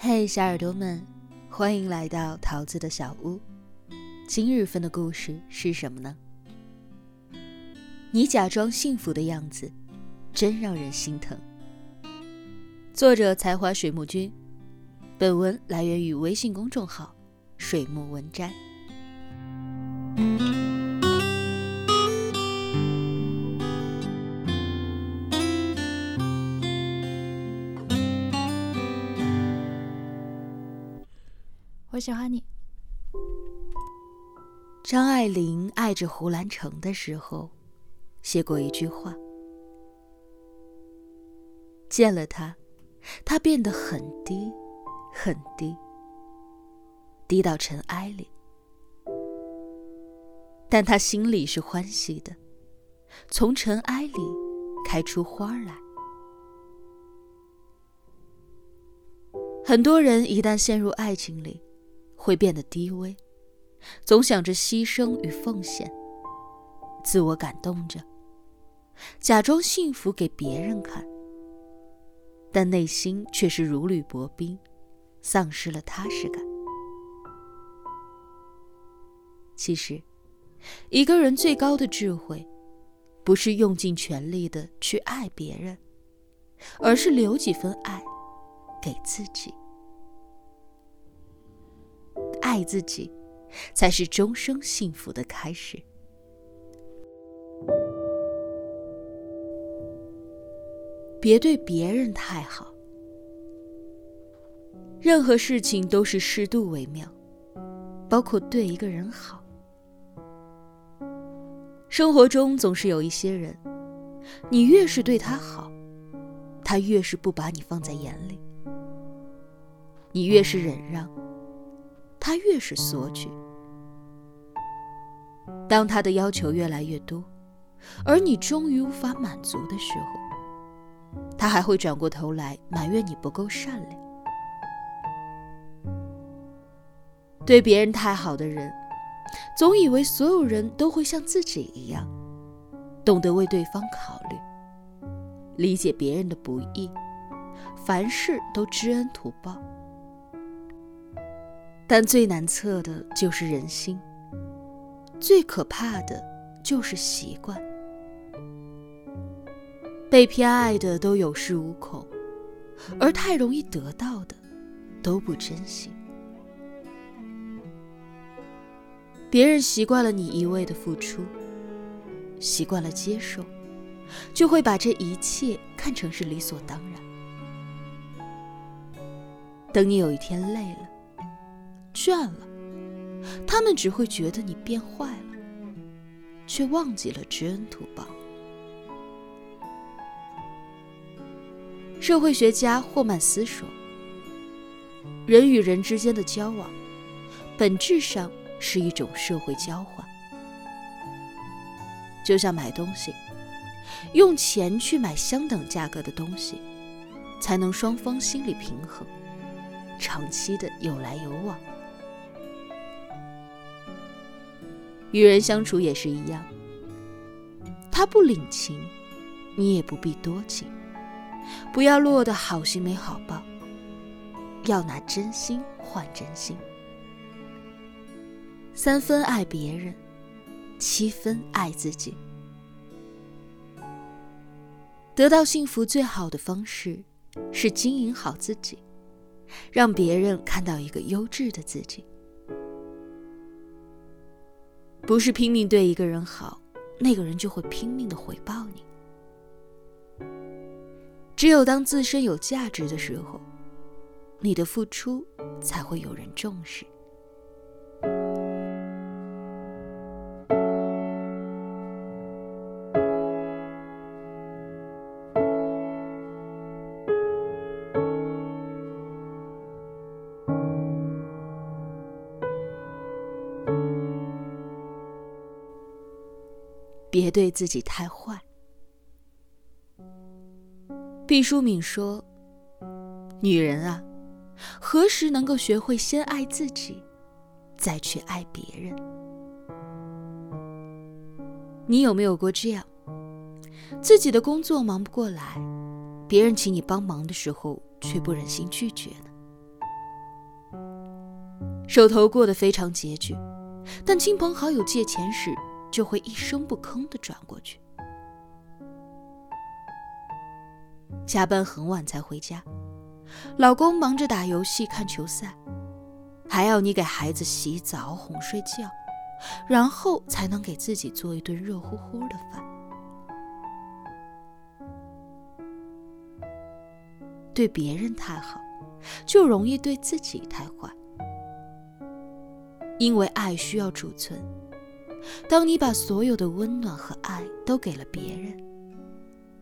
嘿，小耳朵们，欢迎来到桃子的小屋。今日份的故事是什么呢？你假装幸福的样子，真让人心疼。作者：才华水木君。本文来源于微信公众号“水木文摘”。我喜欢你。张爱玲爱着胡兰成的时候，写过一句话：“见了他，他变得很低，很低，低到尘埃里。但他心里是欢喜的，从尘埃里开出花来。很多人一旦陷入爱情里，会变得低微，总想着牺牲与奉献，自我感动着，假装幸福给别人看，但内心却是如履薄冰，丧失了踏实感。其实，一个人最高的智慧，不是用尽全力的去爱别人，而是留几分爱给自己。爱自己，才是终生幸福的开始。别对别人太好，任何事情都是适度为妙，包括对一个人好。生活中总是有一些人，你越是对他好，他越是不把你放在眼里；你越是忍让。他越是索取，当他的要求越来越多，而你终于无法满足的时候，他还会转过头来埋怨你不够善良。对别人太好的人，总以为所有人都会像自己一样，懂得为对方考虑，理解别人的不易，凡事都知恩图报。但最难测的就是人心，最可怕的就是习惯。被偏爱的都有恃无恐，而太容易得到的都不珍惜。别人习惯了你一味的付出，习惯了接受，就会把这一切看成是理所当然。等你有一天累了。倦了，他们只会觉得你变坏了，却忘记了知恩图报。社会学家霍曼斯说：“人与人之间的交往，本质上是一种社会交换。就像买东西，用钱去买相等价格的东西，才能双方心理平衡，长期的有来有往。”与人相处也是一样，他不领情，你也不必多情，不要落得好心没好报，要拿真心换真心。三分爱别人，七分爱自己。得到幸福最好的方式，是经营好自己，让别人看到一个优质的自己。不是拼命对一个人好，那个人就会拼命的回报你。只有当自身有价值的时候，你的付出才会有人重视。对自己太坏。毕淑敏说：“女人啊，何时能够学会先爱自己，再去爱别人？你有没有过这样？自己的工作忙不过来，别人请你帮忙的时候，却不忍心拒绝呢？手头过得非常拮据，但亲朋好友借钱时，就会一声不吭的转过去。加班很晚才回家，老公忙着打游戏、看球赛，还要你给孩子洗澡、哄睡觉，然后才能给自己做一顿热乎乎的饭。对别人太好，就容易对自己太坏。因为爱需要储存，当你把所有的温暖和爱都给了别人，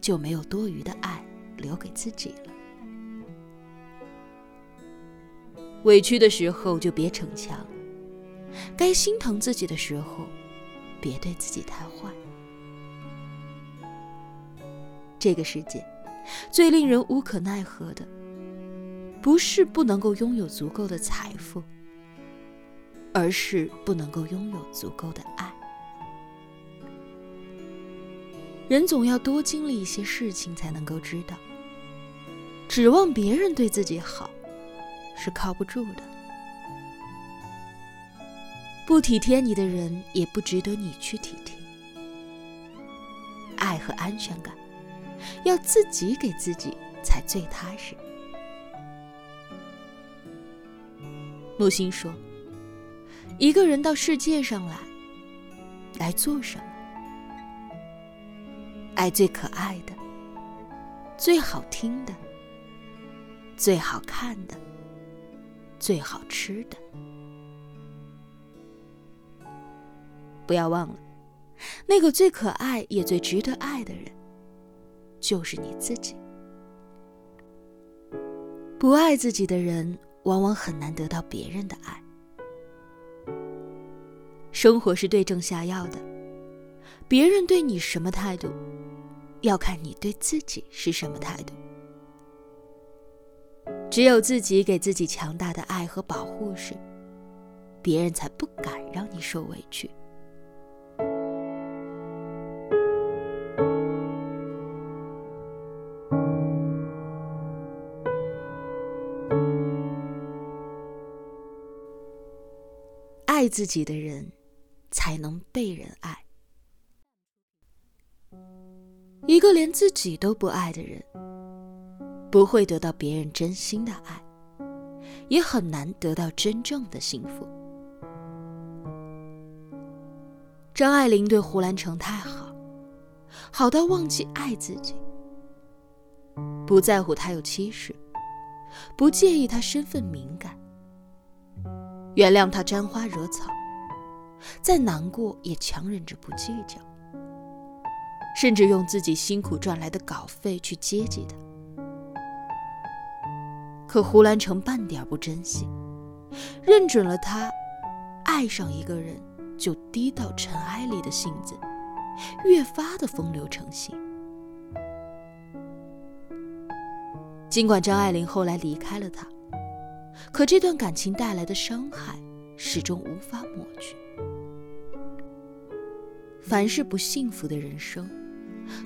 就没有多余的爱留给自己了。委屈的时候就别逞强，该心疼自己的时候，别对自己太坏。这个世界。最令人无可奈何的，不是不能够拥有足够的财富，而是不能够拥有足够的爱。人总要多经历一些事情，才能够知道，指望别人对自己好，是靠不住的。不体贴你的人，也不值得你去体贴。爱和安全感。要自己给自己才最踏实。木心说：“一个人到世界上来，来做什么？爱最可爱的，最好听的，最好看的，最好吃的。不要忘了，那个最可爱也最值得爱的人。”就是你自己。不爱自己的人，往往很难得到别人的爱。生活是对症下药的，别人对你什么态度，要看你对自己是什么态度。只有自己给自己强大的爱和保护时，别人才不敢让你受委屈。爱自己的人，才能被人爱。一个连自己都不爱的人，不会得到别人真心的爱，也很难得到真正的幸福。张爱玲对胡兰成太好，好到忘记爱自己，不在乎他有妻室，不介意他身份敏感。原谅他沾花惹草，再难过也强忍着不计较，甚至用自己辛苦赚来的稿费去接济他。可胡兰成半点不珍惜，认准了他爱上一个人就低到尘埃里的性子，越发的风流成性。尽管张爱玲后来离开了他。可这段感情带来的伤害始终无法抹去。凡是不幸福的人生，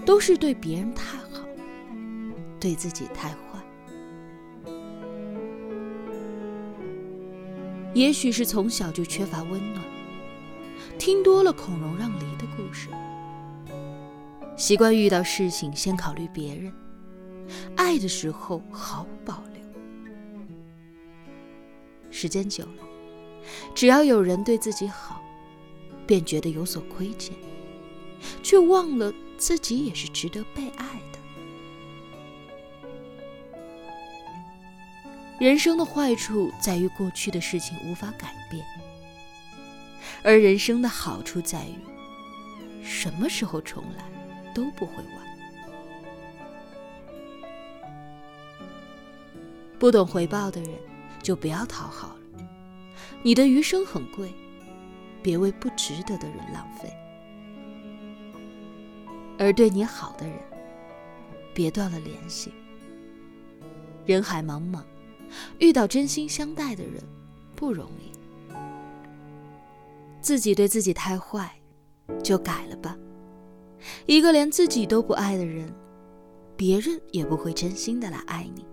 都是对别人太好，对自己太坏。也许是从小就缺乏温暖，听多了孔融让梨的故事，习惯遇到事情先考虑别人，爱的时候毫无保留。时间久了，只要有人对自己好，便觉得有所亏欠，却忘了自己也是值得被爱的。人生的坏处在于过去的事情无法改变，而人生的好处在于，什么时候重来都不会晚。不懂回报的人。就不要讨好了，你的余生很贵，别为不值得的人浪费。而对你好的人，别断了联系。人海茫茫，遇到真心相待的人不容易。自己对自己太坏，就改了吧。一个连自己都不爱的人，别人也不会真心的来爱你。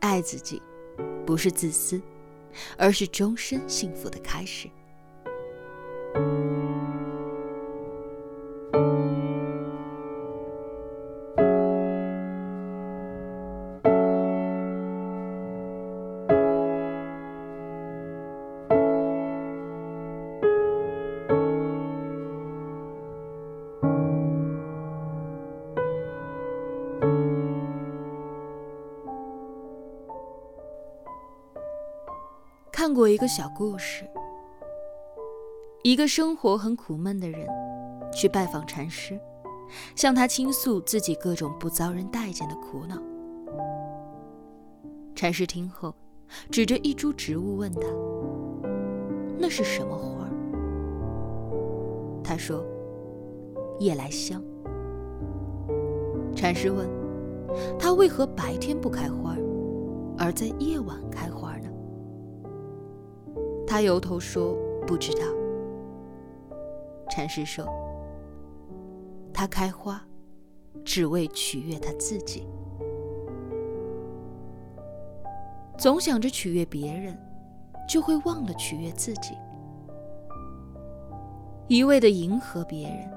爱自己，不是自私，而是终身幸福的开始。看过一个小故事，一个生活很苦闷的人去拜访禅师，向他倾诉自己各种不遭人待见的苦恼。禅师听后，指着一株植物问他：“那是什么花？”他说：“夜来香。”禅师问：“他为何白天不开花，而在夜晚开花？”他摇头说：“不知道。”禅师说：“他开花，只为取悦他自己。总想着取悦别人，就会忘了取悦自己；一味的迎合别人，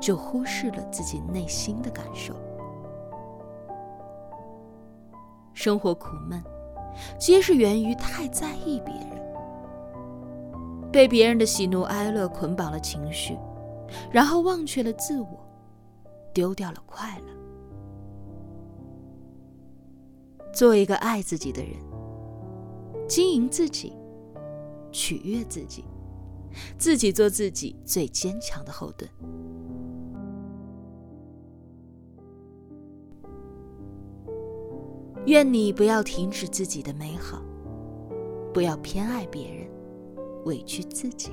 就忽视了自己内心的感受。生活苦闷，皆是源于太在意别人。”被别人的喜怒哀乐捆绑了情绪，然后忘却了自我，丢掉了快乐。做一个爱自己的人，经营自己，取悦自己，自己做自己最坚强的后盾。愿你不要停止自己的美好，不要偏爱别人。委屈自己。